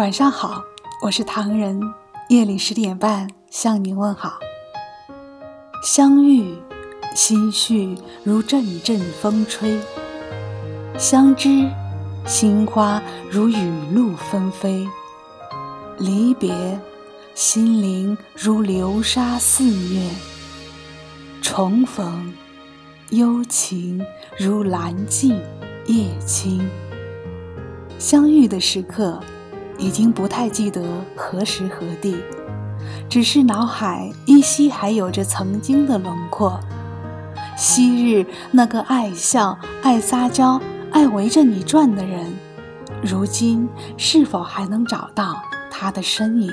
晚上好，我是唐人。夜里十点半向您问好。相遇，心绪如阵阵风吹；相知，心花如雨露纷飞；离别，心灵如流沙肆虐；重逢，幽情如蓝镜夜清。相遇的时刻。已经不太记得何时何地，只是脑海依稀还有着曾经的轮廓。昔日那个爱笑、爱撒娇、爱围着你转的人，如今是否还能找到他的身影？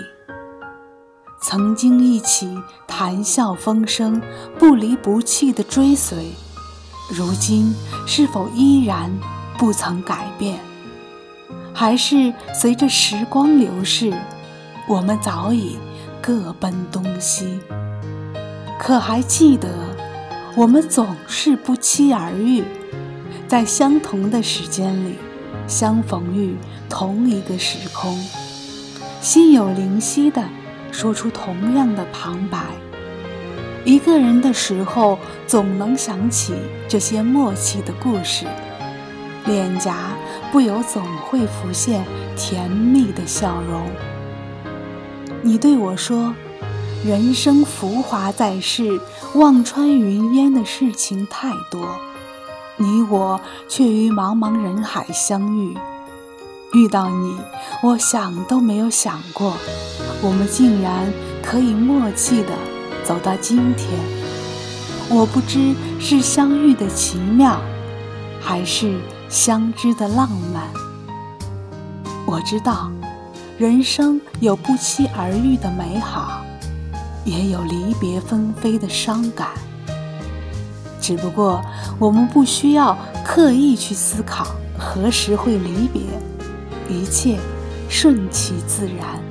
曾经一起谈笑风生、不离不弃的追随，如今是否依然不曾改变？还是随着时光流逝，我们早已各奔东西。可还记得，我们总是不期而遇，在相同的时间里相逢于同一个时空，心有灵犀的说出同样的旁白。一个人的时候，总能想起这些默契的故事。脸颊不由总会浮现甜蜜的笑容。你对我说：“人生浮华在世，望穿云烟的事情太多，你我却于茫茫人海相遇。遇到你，我想都没有想过，我们竟然可以默契的走到今天。我不知是相遇的奇妙，还是……”相知的浪漫，我知道，人生有不期而遇的美好，也有离别纷飞的伤感。只不过，我们不需要刻意去思考何时会离别，一切顺其自然，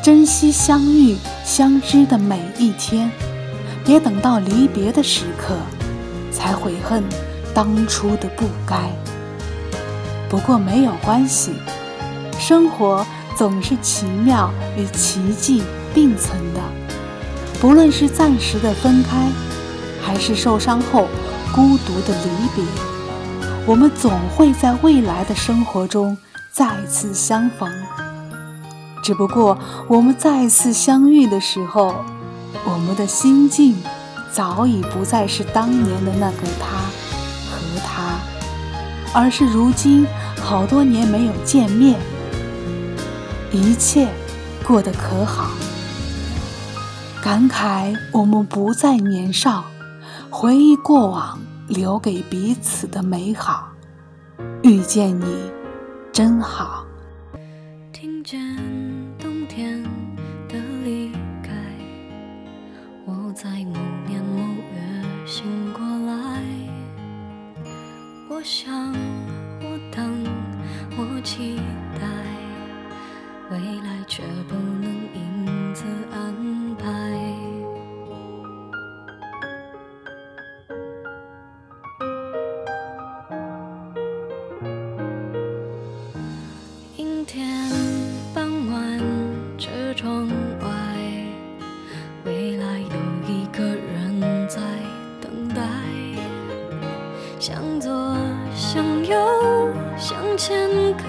珍惜相遇相知的每一天，别等到离别的时刻，才悔恨。当初的不该，不过没有关系。生活总是奇妙与奇迹并存的，不论是暂时的分开，还是受伤后孤独的离别，我们总会在未来的生活中再次相逢。只不过我们再次相遇的时候，我们的心境早已不再是当年的那个他和。他，而是如今好多年没有见面，一切过得可好？感慨我们不再年少，回忆过往留给彼此的美好。遇见你，真好。听见冬天的离开，我在某年某月醒过来。我想，却不能因此安排。阴天傍晚，车窗外，未来有一个人在等待，向左。向右，向前看，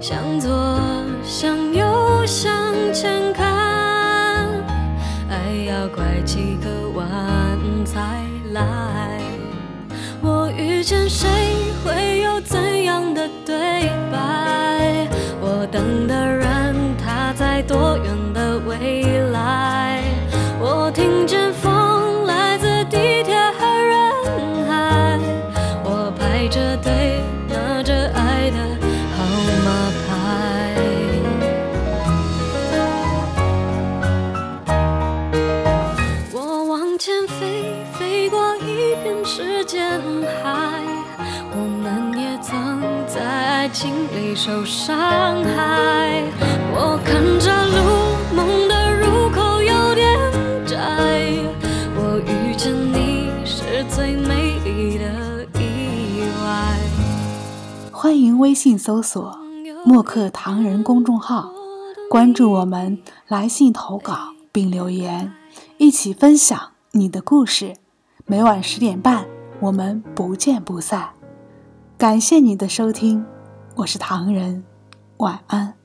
向左向右向前看爱要拐几个弯才来。我遇见谁？在爱情里受伤害。我看着路，梦的入口有点窄。我遇见你是最美丽的意外。欢迎微信搜索“墨客唐人”公众号，关注我们，来信投稿并留言，一起分享你的故事。每晚十点半，我们不见不散。感谢你的收听，我是唐人，晚安。